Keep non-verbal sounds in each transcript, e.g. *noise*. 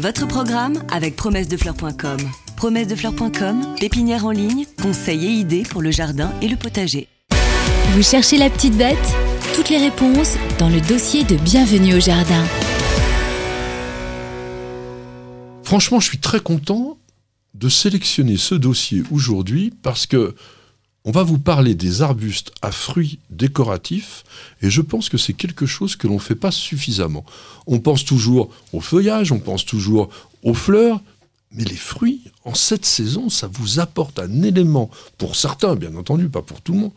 Votre programme avec promessedefleurs.com. Promessedefleurs.com, pépinière en ligne, conseils et idées pour le jardin et le potager. Vous cherchez la petite bête? Toutes les réponses dans le dossier de Bienvenue au jardin. Franchement, je suis très content de sélectionner ce dossier aujourd'hui parce que on va vous parler des arbustes à fruits décoratifs et je pense que c'est quelque chose que l'on ne fait pas suffisamment. On pense toujours au feuillage, on pense toujours aux fleurs, mais les fruits, en cette saison, ça vous apporte un élément, pour certains bien entendu, pas pour tout le monde,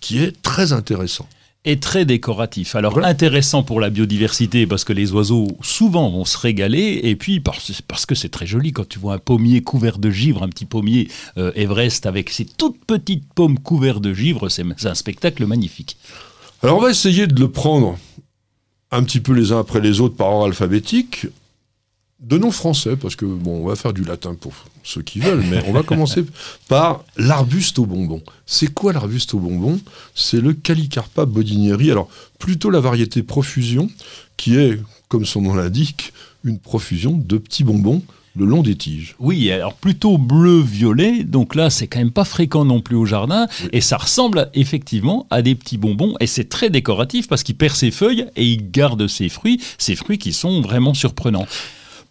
qui est très intéressant est très décoratif. Alors intéressant pour la biodiversité parce que les oiseaux souvent vont se régaler et puis parce, parce que c'est très joli quand tu vois un pommier couvert de givre, un petit pommier euh, Everest avec ses toutes petites pommes couvertes de givre, c'est un spectacle magnifique. Alors on va essayer de le prendre un petit peu les uns après les autres par ordre alphabétique de nom français, parce que bon, on va faire du latin pour ceux qui veulent, mais on va commencer *laughs* par l'arbuste au bonbon. C'est quoi l'arbuste au bonbon? C'est le Calicarpa bodinieri. Alors, plutôt la variété profusion, qui est, comme son nom l'indique, une profusion de petits bonbons le long des tiges. Oui, alors plutôt bleu-violet, donc là c'est quand même pas fréquent non plus au jardin, et ça ressemble effectivement à des petits bonbons, et c'est très décoratif parce qu'il perd ses feuilles et il garde ses fruits, ces fruits qui sont vraiment surprenants.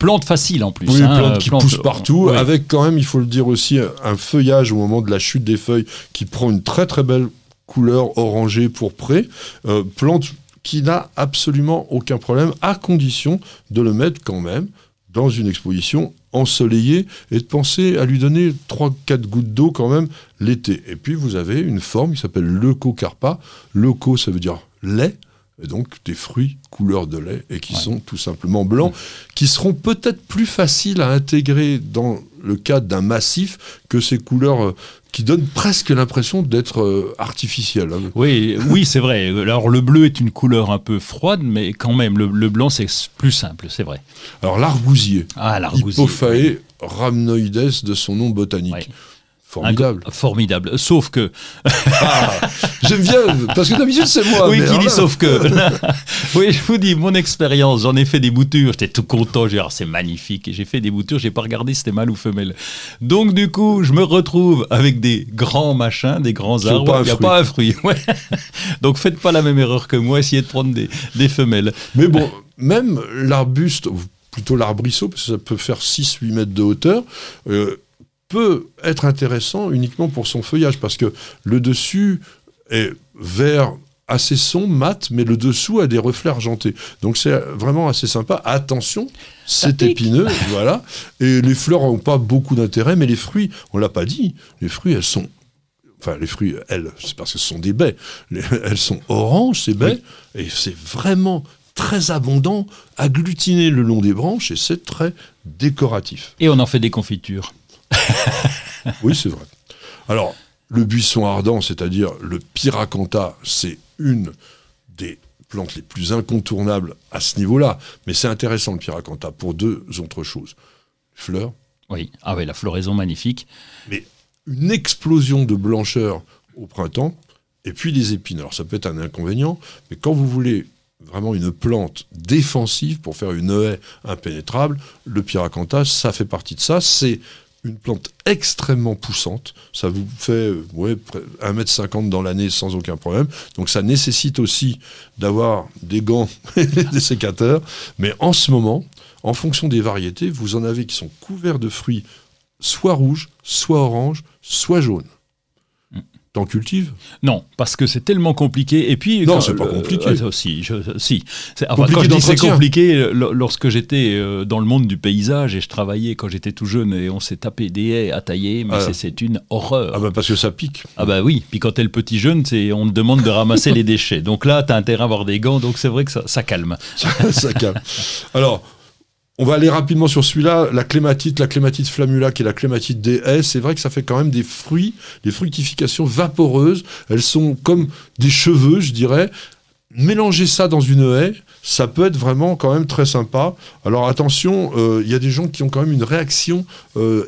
Plante facile en plus. Oui, hein, plante qui pousse partout, avec quand même, il faut le dire aussi, un feuillage au moment de la chute des feuilles qui prend une très très belle couleur orangée pourprée. Euh, plante qui n'a absolument aucun problème, à condition de le mettre quand même dans une exposition ensoleillée et de penser à lui donner 3-4 gouttes d'eau quand même l'été. Et puis vous avez une forme qui s'appelle leucocarpa. Leuco, ça veut dire lait et donc des fruits couleur de lait et qui sont tout simplement blancs, qui seront peut-être plus faciles à intégrer dans le cadre d'un massif que ces couleurs euh, qui donnent presque l'impression d'être euh, artificielles. Hein. Oui, oui, c'est vrai. Alors le bleu est une couleur un peu froide, mais quand même le, blanc c'est plus simple, c'est vrai. Alors l'argousier, ah, l'argousier Hippofae rhamnoides de son nom botanique. Formidable. formidable. Sauf que. Ah, *laughs* J'aime bien, parce que d'habitude c'est moi. Oui, qui dit sauf que. *laughs* oui, je vous dis, mon expérience, j'en ai fait des boutures, j'étais tout content, j'ai dit, ah, c'est magnifique. Et j'ai fait des boutures, j'ai pas regardé si c'était mâle ou femelle. Donc, du coup, je me retrouve avec des grands machins, des grands arbres, il n'y a pas un fruit. *laughs* Donc, faites pas la même erreur que moi, essayez de prendre des, des femelles. Mais bon, même l'arbuste, plutôt l'arbrisseau, parce que ça peut faire 6-8 mètres de hauteur, euh, peut être intéressant uniquement pour son feuillage, parce que le dessus est vert assez sombre, mat, mais le dessous a des reflets argentés. Donc c'est vraiment assez sympa. Attention, c'est épineux, *laughs* voilà. Et les fleurs n'ont pas beaucoup d'intérêt, mais les fruits, on l'a pas dit, les fruits, elles sont enfin les fruits, elles, c'est parce que ce sont des baies, *laughs* elles sont oranges, ces baies, et c'est vraiment très abondant, agglutiné le long des branches, et c'est très décoratif. Et on en fait des confitures. *laughs* oui, c'est vrai. Alors, le buisson ardent, c'est-à-dire le pyracantha, c'est une des plantes les plus incontournables à ce niveau-là. Mais c'est intéressant le pyracantha pour deux autres choses. Fleurs. Oui, ah oui, la floraison magnifique. Mais une explosion de blancheur au printemps, et puis les épines. Alors ça peut être un inconvénient, mais quand vous voulez vraiment une plante défensive pour faire une haie impénétrable, le pyracantha, ça fait partie de ça. C'est une plante extrêmement poussante. Ça vous fait ouais, 1m50 dans l'année sans aucun problème. Donc ça nécessite aussi d'avoir des gants *laughs* et des sécateurs. Mais en ce moment, en fonction des variétés, vous en avez qui sont couverts de fruits soit rouges, soit oranges, soit jaunes. T'en cultives Non, parce que c'est tellement compliqué. Et puis non, c'est pas euh, compliqué. Euh, si, si. Enfin, quand je dis c'est compliqué, euh, lorsque j'étais dans le monde du paysage et je travaillais quand j'étais tout jeune et on s'est tapé des haies à tailler, mais ah. c'est une horreur. Ah bah parce que ça pique. Ah bah oui. Puis quand t'es le petit jeune, c'est on te demande de ramasser *laughs* les déchets. Donc là, t'as intérêt à avoir des gants. Donc c'est vrai que ça, ça calme. ça calme. Alors. On va aller rapidement sur celui-là, la clématite, la clématite flammula, qui est la clématite des haies. C'est vrai que ça fait quand même des fruits, des fructifications vaporeuses. Elles sont comme des cheveux, je dirais. Mélanger ça dans une haie, ça peut être vraiment quand même très sympa. Alors attention, euh, il y a des gens qui ont quand même une réaction euh,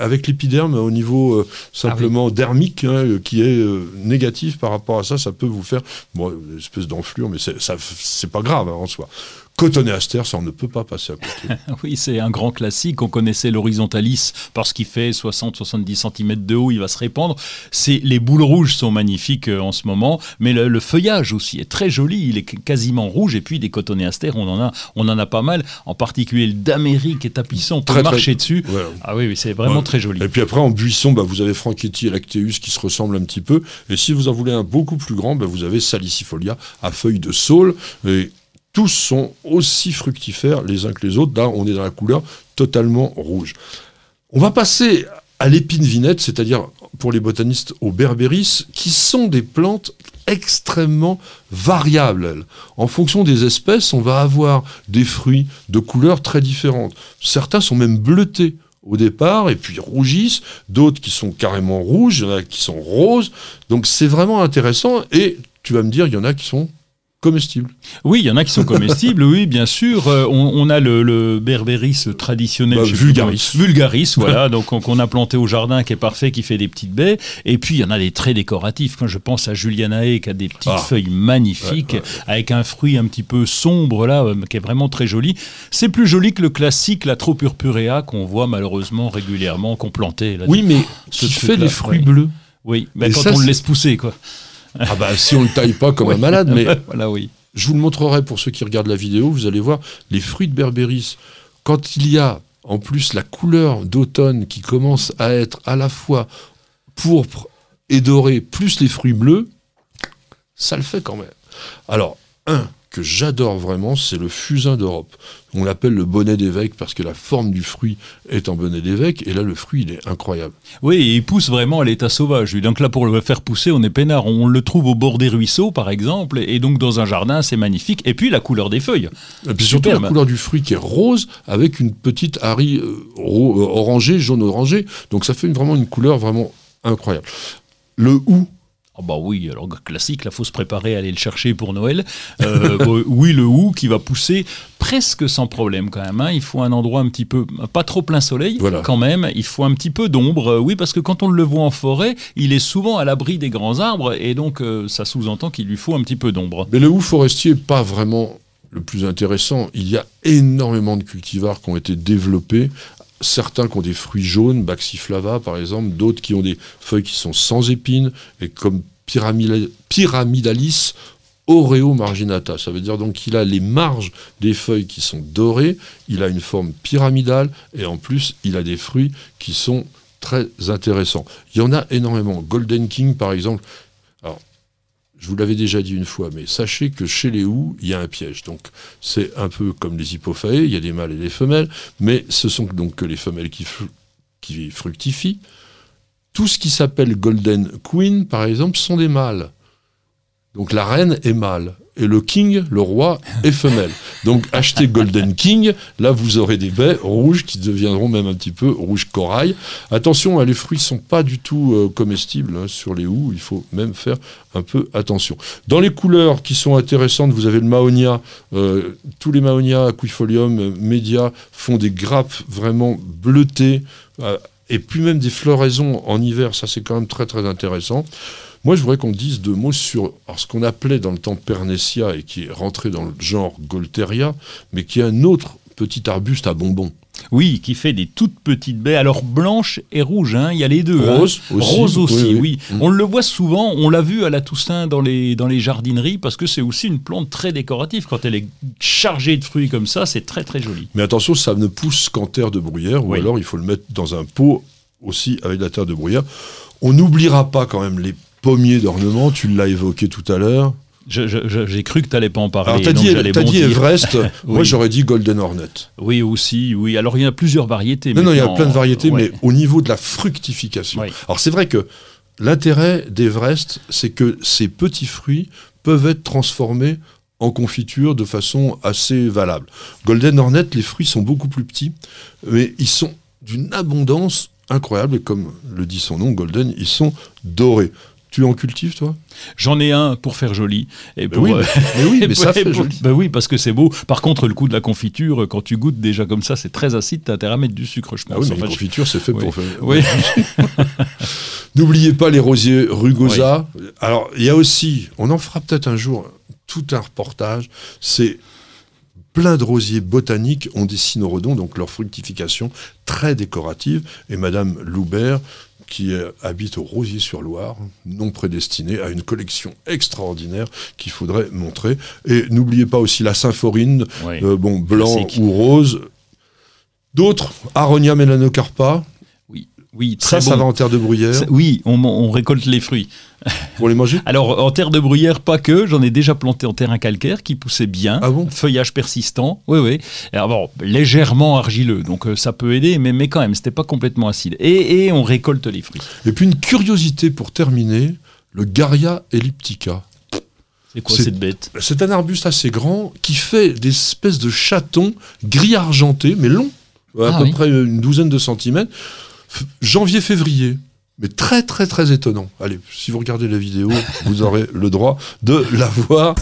avec l'épiderme au niveau euh, simplement ah dermique hein, qui est négatif par rapport à ça. Ça peut vous faire bon, une espèce d'enflure, mais c'est pas grave hein, en soi. Cotonnet Aster, ça on ne peut pas passer à côté. *laughs* oui, c'est un grand classique. On connaissait l'horizontalis parce qu'il fait 60-70 cm de haut, il va se répandre. C'est les boules rouges sont magnifiques euh, en ce moment, mais le, feuillage aussi est très joli. Il est quasiment rouge. Et puis des Cotonnet Aster, on en a, on en a pas mal. En particulier le d'Amérique est tapissant. On peut marcher dessus. Ah oui, oui c'est vraiment très joli. Et puis après en buisson, bah, vous avez Franchetti et Lacteus qui se ressemblent un petit peu. Et si vous en voulez un beaucoup plus grand, bah, vous avez Salicifolia à feuilles de saule. Et tous sont aussi fructifères les uns que les autres. Là, on est dans la couleur totalement rouge. On va passer à l'épine vinette, c'est-à-dire pour les botanistes au berbéris, qui sont des plantes extrêmement variables. En fonction des espèces, on va avoir des fruits de couleurs très différentes. Certains sont même bleutés au départ et puis rougissent, d'autres qui sont carrément rouges, il y en a qui sont roses. Donc c'est vraiment intéressant et tu vas me dire, il y en a qui sont comestibles. Oui, il y en a qui sont comestibles, oui, bien sûr. Euh, on, a le, le berbéris traditionnel. Bah, vulgaris. vulgaris, voilà, *laughs* donc qu'on a planté au jardin, qui est parfait, qui fait des petites baies. Et puis, il y en a des très décoratifs. Quand je pense à Julianae, qui a des petites ah. feuilles magnifiques, avec un fruit un petit peu sombre, là, euh, qui est vraiment très joli. C'est plus joli que le classique, la Tropurpurea, qu'on voit malheureusement régulièrement, qu'on plantait. Là, oui, mais qui fait des fruits bleus. Oui, mais quand on le laisse pousser, quoi. Ah bah si on le taille pas comme un *laughs* malade, mais *laughs* voilà, oui. je vous le montrerai pour ceux qui regardent la vidéo, vous allez voir les fruits de berbéris. Quand il y a en plus la couleur d'automne qui commence à être à la fois pourpre et doré, plus les fruits bleus, ça le fait quand même. Alors, un, que j'adore vraiment, c'est le fusain d'Europe. On l'appelle le bonnet d'évêque parce que la forme du fruit est en bonnet d'évêque, et là le fruit il est incroyable. Oui, il pousse vraiment à l'état sauvage. Donc là pour le faire pousser, on est peinard. On le trouve au bord des ruisseaux par exemple, et donc dans un jardin c'est magnifique. Et puis la couleur des feuilles. Et puis surtout la couleur du fruit qui est rose avec une petite harie euh, euh, orangée, jaune orangé. Donc ça fait vraiment une couleur vraiment incroyable. Le hou, ah bah oui, alors classique, là faut se préparer à aller le chercher pour Noël. Euh, *laughs* oui, le hou qui va pousser presque sans problème quand même. Hein. Il faut un endroit un petit peu, pas trop plein soleil quand même. Il faut un petit peu d'ombre. Euh, oui, parce que quand on le voit en forêt, il est souvent à l'abri des grands arbres et donc euh, ça sous-entend qu'il lui faut un petit peu d'ombre. Mais le hou forestier n'est pas vraiment le plus intéressant. Il y a énormément de cultivars qui ont été développés certains qui ont des fruits jaunes, Baxiflava par exemple, d'autres qui ont des feuilles qui sont sans épines, et comme Pyramidalis Oreo marginata. Ça veut dire donc qu'il a les marges des feuilles qui sont dorées, il a une forme pyramidale, et en plus, il a des fruits qui sont très intéressants. Il y en a énormément. Golden King, par exemple, je vous l'avais déjà dit une fois, mais sachez que chez les houes, il y a un piège. Donc, c'est un peu comme les hypophaées, il y a des mâles et des femelles, mais ce sont donc que les femelles qui fructifient. Tout ce qui s'appelle Golden Queen, par exemple, sont des mâles. Donc la reine est mâle et le king, le roi, est femelle. Donc achetez Golden King, là vous aurez des baies rouges qui deviendront même un petit peu rouge corail. Attention, hein, les fruits sont pas du tout euh, comestibles hein, sur les houes, il faut même faire un peu attention. Dans les couleurs qui sont intéressantes, vous avez le Mahonia, euh, tous les Mahonia, Aquifolium, euh, Media font des grappes vraiment bleutées, et puis même des floraisons en hiver, ça c'est quand même très très intéressant. Moi, je voudrais qu'on dise deux mots sur ce qu'on appelait dans le temps Pernecia et qui est rentré dans le genre Golteria, mais qui est un autre petit arbuste à bonbons. Oui, qui fait des toutes petites baies, alors blanches et rouges, hein, il y a les deux. Hein. Rose aussi. Rose aussi, oui. Mm. On le voit souvent, on l'a vu à la Toussaint dans les, dans les jardineries, parce que c'est aussi une plante très décorative. Quand elle est chargée de fruits comme ça, c'est très très joli. Mais attention, ça ne pousse qu'en terre de bruyère, ou alors il faut le mettre dans un pot aussi avec la terre de bruyère. On n'oubliera pas quand même les pommier d'ornement, tu l'as évoqué tout à l'heure. J'ai cru que tu n'allais pas en parler. Alors, tu as dit, Everest, *laughs* moi j'aurais dit Golden Hornet. Oui, aussi, oui. Alors, il y a plusieurs variétés. Non, non, il y a plein de variétés, mais au niveau de la fructification. Alors, c'est vrai que l'intérêt d'Everest, c'est que ces petits fruits peuvent être transformés en confiture de façon assez valable. Golden Hornet, les fruits sont beaucoup plus petits, mais ils sont d'une abondance incroyable, et comme le dit son nom, Golden, ils sont dorés. Tu en cultives, toi? J'en ai un pour faire joli. Et oui, euh, mais, oui, *laughs* mais ça fait joli. Ben oui, parce que c'est beau. Par contre, le coup de la confiture, quand tu goûtes déjà comme ça, c'est très acide, t'as intérêt à mettre du sucre, je pense. Ah oui, mais la confiture, c'est fait pour faire... Oui. *laughs* N'oubliez pas les rosiers rugosa. Alors, il y a aussi, on en fera peut-être un jour tout un reportage, c'est plein de rosiers botaniques ont des cynorhodons, donc leur fructification très décorative. Et Madame Loubert, qui habite au Rosier-sur-Loire, non prédestiné à une collection extraordinaire qu'il faudrait montrer. Et n'oubliez pas aussi la symphorine, euh, bon, blanc ou rose. D'autres, Aronia melanocarpa, oui, ça, ça va en terre de bruyère. oui, on, récolte les fruits. *laughs* Pour les manger? Alors, en terre de bruyère, pas que. J'en ai déjà planté en terrain calcaire qui poussait bien. Ah bon? Feuillage persistant. Oui, oui. Alors, bon, légèrement argileux. Donc, euh, ça peut aider, mais, mais quand même, c'était pas complètement acide. Et, et, on récolte les fruits. Et puis, une curiosité pour terminer le Garia elliptica. C'est quoi cette bête? C'est un arbuste assez grand qui fait des espèces de chatons gris argentés, mais longs, à ah peu près une douzaine de centimètres janvier-février. Mais très très très étonnant. Allez, si vous regardez la vidéo, *laughs* vous aurez le droit de la voir.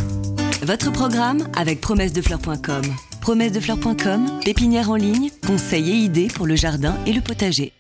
Votre programme avec promesse-de-fleurs.com. Promesse-de-fleurs.com, pépinière en ligne, conseils et idées pour le jardin et le potager.